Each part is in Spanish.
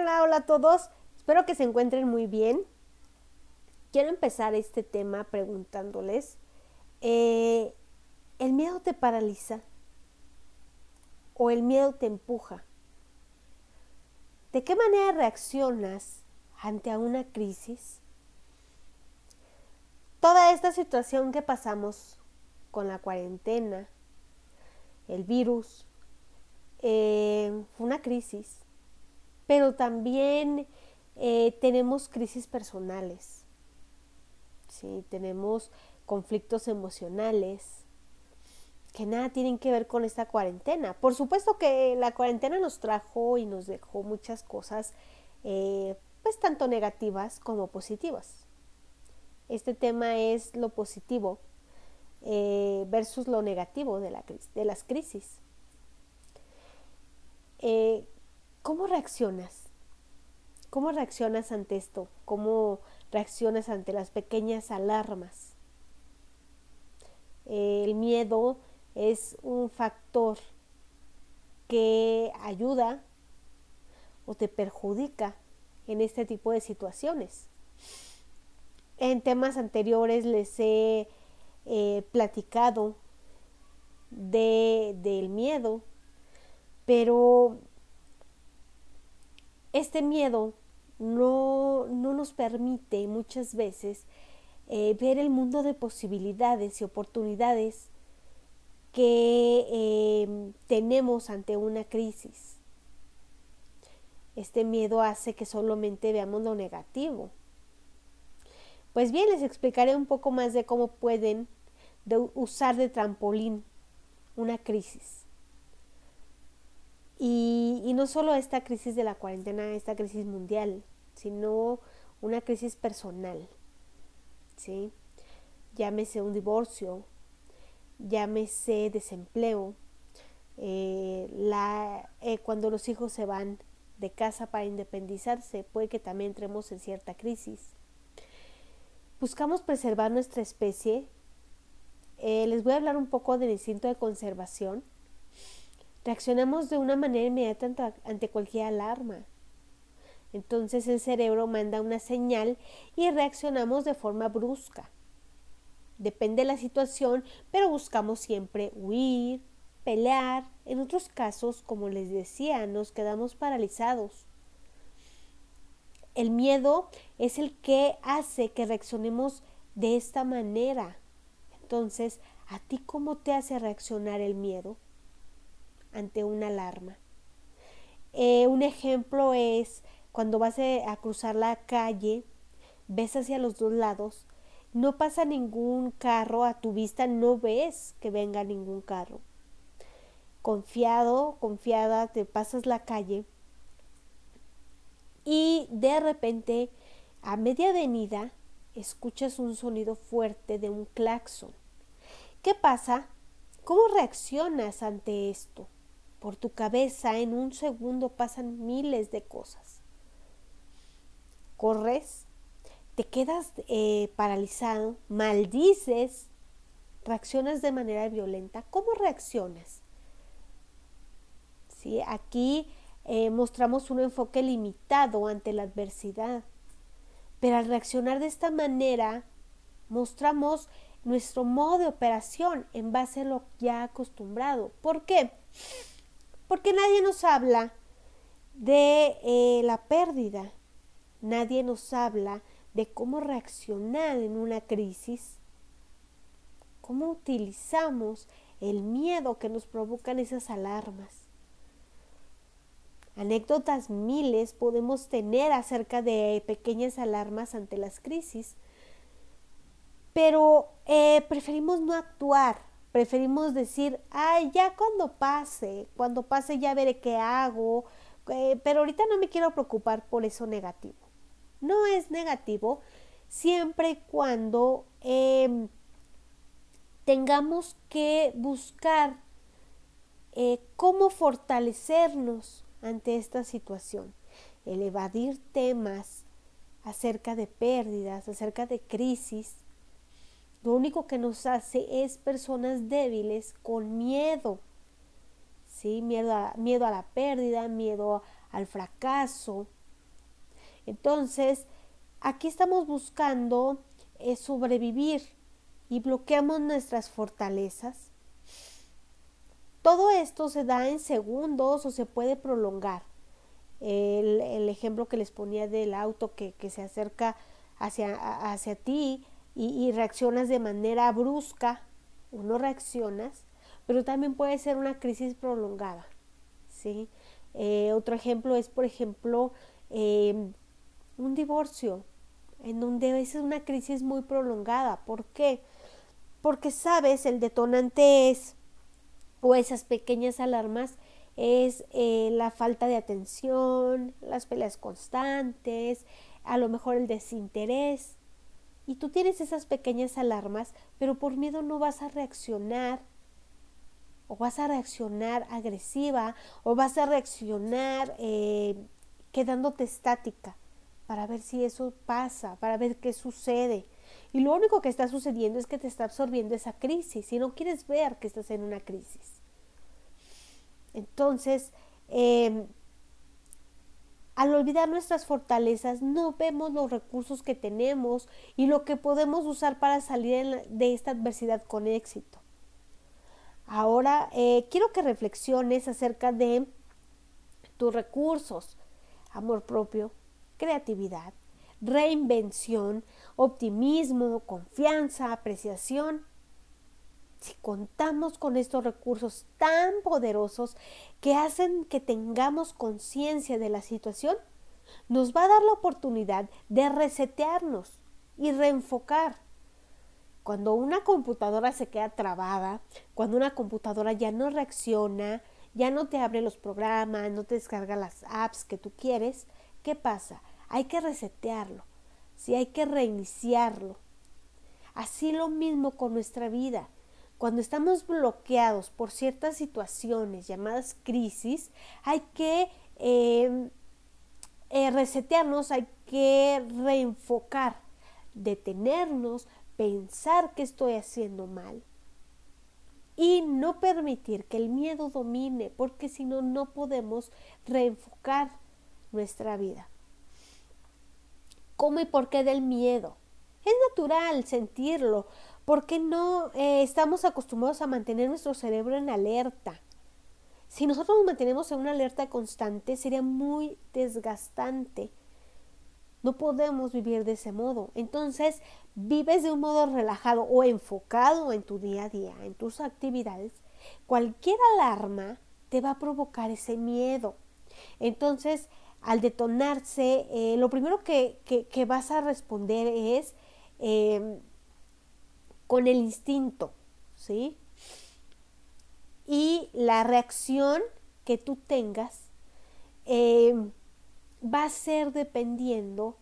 Hola, hola a todos. Espero que se encuentren muy bien. Quiero empezar este tema preguntándoles, eh, ¿el miedo te paraliza? ¿O el miedo te empuja? ¿De qué manera reaccionas ante una crisis? Toda esta situación que pasamos con la cuarentena, el virus, eh, fue una crisis, pero también eh, tenemos crisis personales, ¿sí? tenemos conflictos emocionales que nada tienen que ver con esta cuarentena. Por supuesto que la cuarentena nos trajo y nos dejó muchas cosas, eh, pues tanto negativas como positivas. Este tema es lo positivo versus lo negativo de, la, de las crisis. Eh, ¿cómo reaccionas? ¿Cómo reaccionas ante esto? ¿Cómo reaccionas ante las pequeñas alarmas? el miedo es un factor que ayuda o te perjudica en este tipo de situaciones. En temas anteriores les he eh, platicado de, del miedo, pero este miedo no, nos permite muchas veces eh, ver el mundo de posibilidades y oportunidades que em, tenemos ante una crisis. Este miedo hace que solamente veamos lo negativo. Pues bien, les explicaré un poco más de cómo pueden usar de trampolín una crisis. Y, no solo esta crisis de la cuarentena, esta crisis mundial, sino una crisis personal, ¿sí? Llámese un divorcio, llámese desempleo, eh, la, eh, cuando los hijos se van de casa para independizarse, puede que también entremos en cierta crisis. Buscamos preservar nuestra especie. Eh, les voy a hablar un poco del instinto de conservación Reaccionamos de una manera inmediata ante cualquier alarma. Entonces el cerebro manda una señal y reaccionamos de forma brusca. Depende de la situación, pero buscamos siempre huir, pelear. En otros casos, como les decía, nos quedamos paralizados. El miedo es el que hace que reaccionemos de esta manera. Entonces, ¿a ti cómo te hace reaccionar el miedo? Ante una alarma. Eh, un ejemplo es cuando vas a cruzar la calle, ves hacia los dos lados, no pasa ningún carro a tu vista, no ves que venga ningún carro. Confiado, confiada, te pasas la calle y de repente, a media avenida, escuchas un sonido fuerte de un claxon. ¿Qué pasa? ¿Cómo reaccionas ante esto? Por tu cabeza en un segundo pasan miles de cosas. Corres, te quedas eh, paralizado, maldices, reaccionas de manera violenta. ¿Cómo reaccionas? ¿Sí? Aquí eh, mostramos un enfoque limitado ante la adversidad, pero al reaccionar de esta manera mostramos nuestro modo de operación en base a lo ya acostumbrado. ¿Por qué? Porque nadie nos habla de eh, la pérdida, nadie nos habla de cómo reaccionar en una crisis, cómo utilizamos el miedo que nos provocan esas alarmas. Anécdotas miles podemos tener acerca de pequeñas alarmas ante las crisis, pero eh, preferimos no actuar Preferimos decir, ay, ya cuando pase, cuando pase ya veré qué hago, eh, pero ahorita no me quiero preocupar por eso negativo. No es negativo siempre y cuando em, tengamos que buscar eh, cómo fortalecernos ante esta situación, el evadir temas acerca de pérdidas, acerca de crisis, lo único que nos hace es personas débiles con miedo. ¿Sí? Miedo a, miedo a la pérdida, miedo al fracaso, Entonces, aquí estamos buscando eh, sobrevivir y bloqueamos nuestras fortalezas. Todo esto se da en segundos o se puede prolongar. El, ejemplo que les ponía del auto que, se acerca hacia, hacia ti y, reaccionas de manera brusca o no reaccionas, pero también puede ser una crisis prolongada. ¿sí? Eh, otro ejemplo es, por ejemplo, em, un divorcio, en donde es una crisis muy prolongada. ¿Por qué? Porque sabes, el detonante es, o esas pequeñas alarmas, es eh, la falta de atención, las peleas constantes, a lo mejor el desinterés. Y tú tienes esas pequeñas alarmas, pero por miedo no vas a reaccionar o vas a reaccionar agresiva o vas a reaccionar eh, quedándote estática para ver si eso pasa, para ver qué sucede. Y lo único que está sucediendo es que te está absorbiendo esa crisis y no quieres ver que estás en una crisis. Entonces, em, al olvidar nuestras fortalezas, no vemos los recursos que tenemos y lo que podemos usar para salir de esta adversidad con éxito. Ahora, eh, quiero que reflexiones acerca de tus recursos, amor propio, creatividad, reinvención, optimismo, confianza, apreciación. Si contamos con estos recursos tan poderosos que hacen que tengamos conciencia de la situación, nos va a dar la oportunidad de resetearnos y reenfocar. Cuando una computadora se queda trabada, cuando una computadora ya no reacciona, ya no te abre los programas, no te descarga las apps que tú quieres, ¿qué pasa? Hay que resetearlo, sí, hay que reiniciarlo. Así lo mismo con nuestra vida. Cuando estamos bloqueados por ciertas situaciones llamadas crisis, hay que em, eh, resetearnos, hay que reenfocar, detenernos, pensar que estoy haciendo mal y no permitir que el miedo domine, porque si no, no podemos reenfocar nuestra vida. ¿Cómo y por qué del miedo? Es natural sentirlo, porque no eh, estamos acostumbrados a mantener nuestro cerebro en alerta. Si nosotros nos mantenemos en una alerta constante, sería muy desgastante. No podemos vivir de ese modo. Entonces, vives de un modo relajado o enfocado en tu día a día, en tus actividades. Cualquier alarma te va a provocar ese miedo. Entonces, al detonarse, eh, lo primero que, vas a responder es em, con el instinto, ¿sí? Y la reacción que tú tengas em, va a ser dependiendo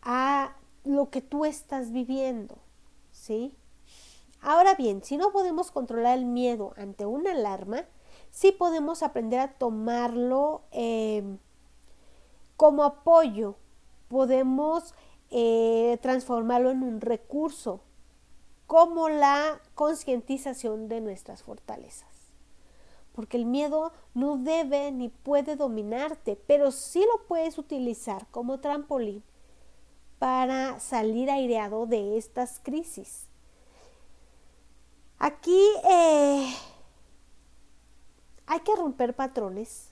a lo que tú estás viviendo, ¿sí? Ahora bien, si no podemos controlar el miedo ante una alarma, sí podemos aprender a tomarlo em, como apoyo, podemos eh, transformarlo en un recurso como la concientización de nuestras fortalezas. Porque el miedo no debe ni puede dominarte, pero sí lo puedes utilizar como trampolín para salir aireado de estas crisis. Aquí eh, hay que romper patrones.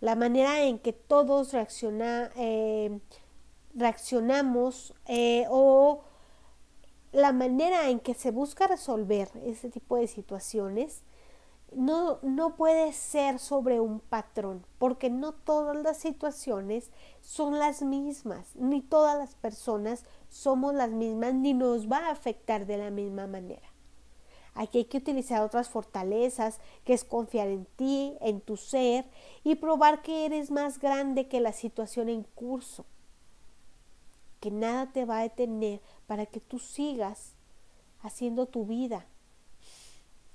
La manera en que todos eh, reaccionamos eh, o la manera en que se busca resolver este tipo de situaciones no, no puede ser sobre un patrón, porque no todas las situaciones son las mismas, ni todas las personas somos las mismas, ni nos va a afectar de la misma manera. Aquí hay que utilizar otras fortalezas, que es confiar en ti, en tu ser, y probar que eres más grande que la situación en curso que nada te va a detener para que tú sigas haciendo tu vida.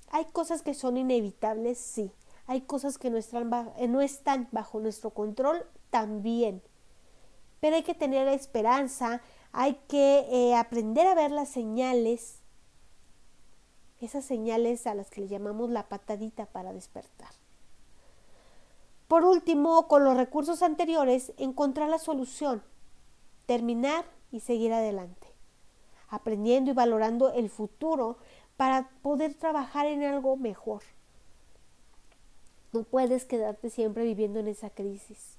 Hay cosas que son inevitables, sí. Hay cosas que no están, bajo, eh, bajo nuestro control también. Pero hay que tener esperanza, hay que eh, aprender a ver las señales, esas señales a las que le llamamos la patadita para despertar. Por último, con los recursos anteriores, encontrar la solución, terminar y seguir adelante, aprendiendo y valorando el futuro para poder trabajar en algo mejor. No puedes quedarte siempre viviendo en esa crisis.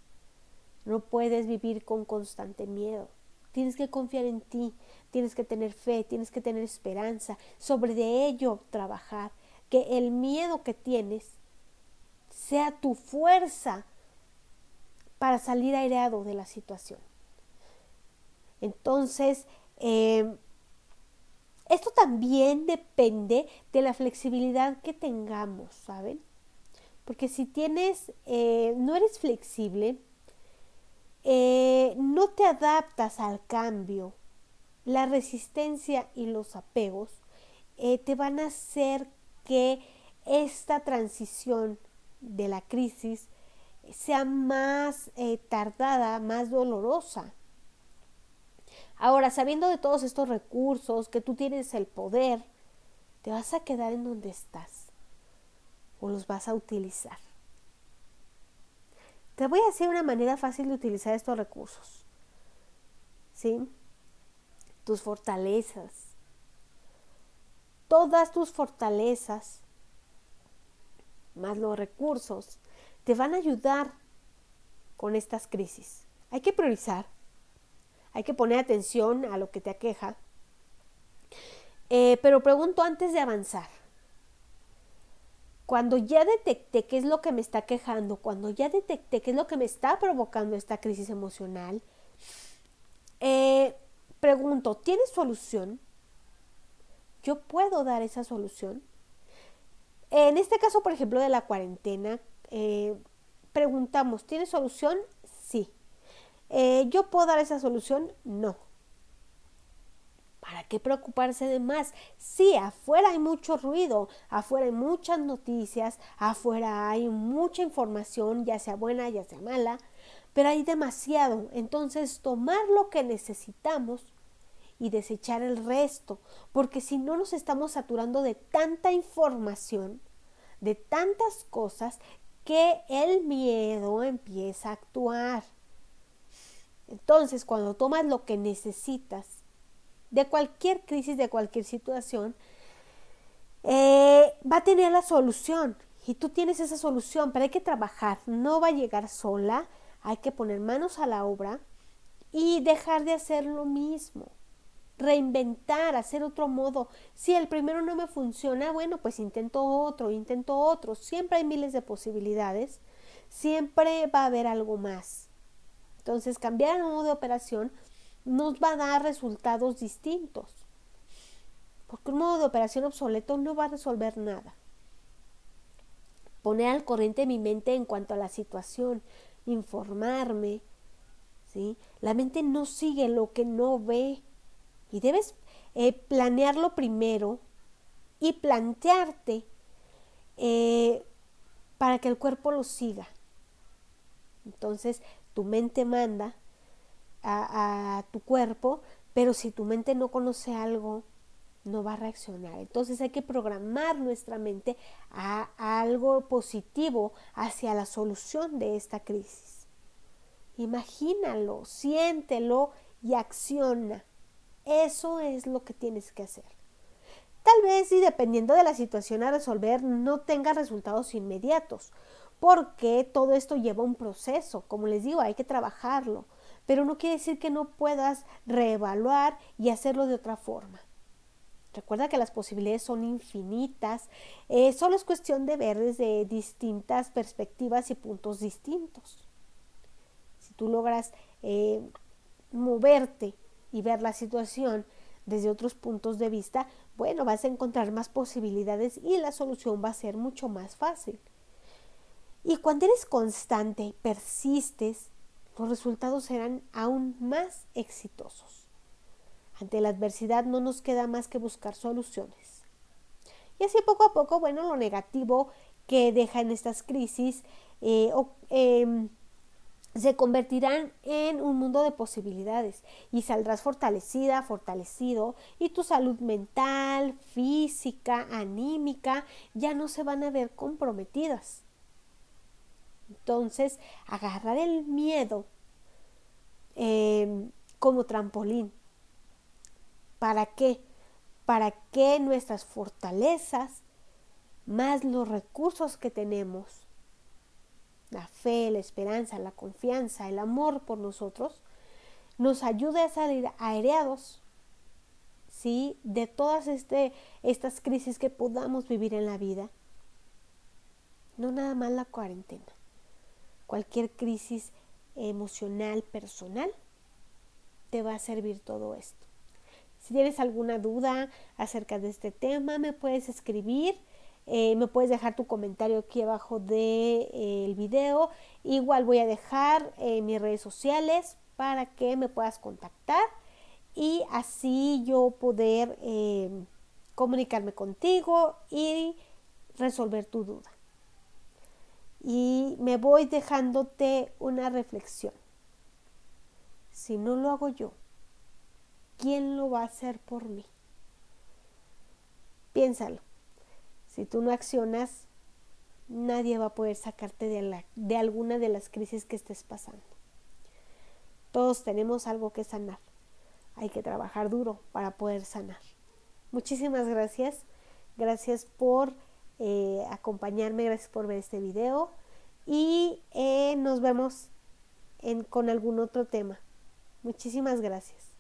No puedes vivir con constante miedo. Tienes que confiar en ti, tienes que tener fe, tienes que tener esperanza, sobre de ello trabajar, que el miedo que tienes sea tu fuerza para salir aireado de la situación. Entonces, eh, esto también depende de la flexibilidad que tengamos, ¿saben? Porque si tienes, eh, no eres flexible, eh, no te adaptas al cambio, la resistencia y los apegos te van a hacer que esta transición de la crisis sea más eh, tardada, más dolorosa. Ahora, sabiendo de todos estos recursos, que tú tienes el poder, ¿te vas a quedar en donde estás? ¿O los vas a utilizar? Te voy a decir una manera fácil de utilizar estos recursos. ¿Sí? Tus fortalezas. Todas tus fortalezas más los recursos, te van a ayudar con estas crisis. Hay que priorizar, hay que poner atención a lo que te aqueja. Eh, pero pregunto antes de avanzar. Cuando ya detecté qué es lo que me está quejando, cuando ya detecté qué es lo que me está provocando esta crisis emocional, eh, pregunto, ¿tienes solución? ¿Yo puedo dar esa solución? En este caso, por ejemplo, de la cuarentena, eh, preguntamos, ¿tiene solución? Eh, ¿Yo puedo dar esa solución? No. ¿Para qué preocuparse de más? Sí, afuera hay mucho ruido, afuera hay muchas noticias, afuera hay mucha información, ya sea buena, ya sea mala, pero hay demasiado. Entonces, tomar lo que necesitamos y desechar el resto, porque si no nos estamos saturando de tanta información, de tantas cosas, que el miedo empieza a actuar. Entonces, cuando tomas lo que necesitas de cualquier crisis, de cualquier situación, eh, va a tener la solución. Y tú tienes esa solución, pero hay que trabajar. No va a llegar sola. Hay que poner manos a la obra y dejar de hacer lo mismo reinventar, hacer otro modo. Si el primero no me funciona, bueno, pues intento otro, intento otro. Siempre hay miles de posibilidades. Siempre va a haber algo más. Entonces, cambiar el modo de operación nos va a dar resultados distintos. Porque un modo de operación obsoleto no va a resolver nada. Poner al corriente mi mente en cuanto a la situación, informarme. ¿sí? La mente no sigue lo que no ve. Y debes eh, planearlo primero y plantearte eh, para que el cuerpo lo siga. Entonces, tu mente manda a, tu cuerpo, pero si tu mente no conoce algo, no va a reaccionar. Entonces hay que programar nuestra mente a algo positivo hacia la solución de esta crisis. Imagínalo, siéntelo y acciona. Eso es lo que tienes que hacer. Tal vez y dependiendo de la situación a resolver no tenga resultados inmediatos, porque todo esto lleva un proceso. Como les digo, hay que trabajarlo, pero no quiere decir que no puedas reevaluar y hacerlo de otra forma. Recuerda que las posibilidades son infinitas, eh, solo es cuestión de ver desde distintas perspectivas y puntos distintos. Si tú logras eh, moverte y ver la situación desde otros puntos de vista, bueno, vas a encontrar más posibilidades y la solución va a ser mucho más fácil. Y cuando eres constante y persistes, los resultados serán aún más exitosos. Ante la adversidad no nos queda más que buscar soluciones. Y así poco a poco, bueno, lo negativo que deja en estas crisis eh, em, se convertirán en un mundo de posibilidades y saldrás fortalecida, fortalecido y tu salud mental, física, anímica ya no se van a ver comprometidas. Entonces, agarrar el miedo em, como trampolín. ¿Para qué? Para que nuestras fortalezas, más los recursos que tenemos, la fe, la esperanza, la confianza, el amor por nosotros, nos ayude a salir aereados ¿sí? de todas este, estas crisis que podamos vivir en la vida. No nada más la cuarentena. Cualquier crisis emocional, personal, te va a servir todo esto. Si tienes alguna duda acerca de este tema, me puedes escribir. Eh, me puedes dejar tu comentario aquí abajo del de, eh, video. Igual voy a dejar eh, mis redes sociales para que me puedas contactar y así yo poder comunicarme contigo y resolver tu duda. Y me voy dejándote una reflexión. Si no lo hago yo, ¿quién lo va a hacer por mí? Piénsalo. Si tú no accionas, nadie va a poder sacarte de, la, de alguna de las crisis que estés pasando. Todos tenemos algo que sanar. Hay que trabajar duro para poder sanar. Muchísimas gracias. Gracias por eh, acompañarme, gracias por ver este video y eh, nos vemos con algún otro tema. Muchísimas gracias.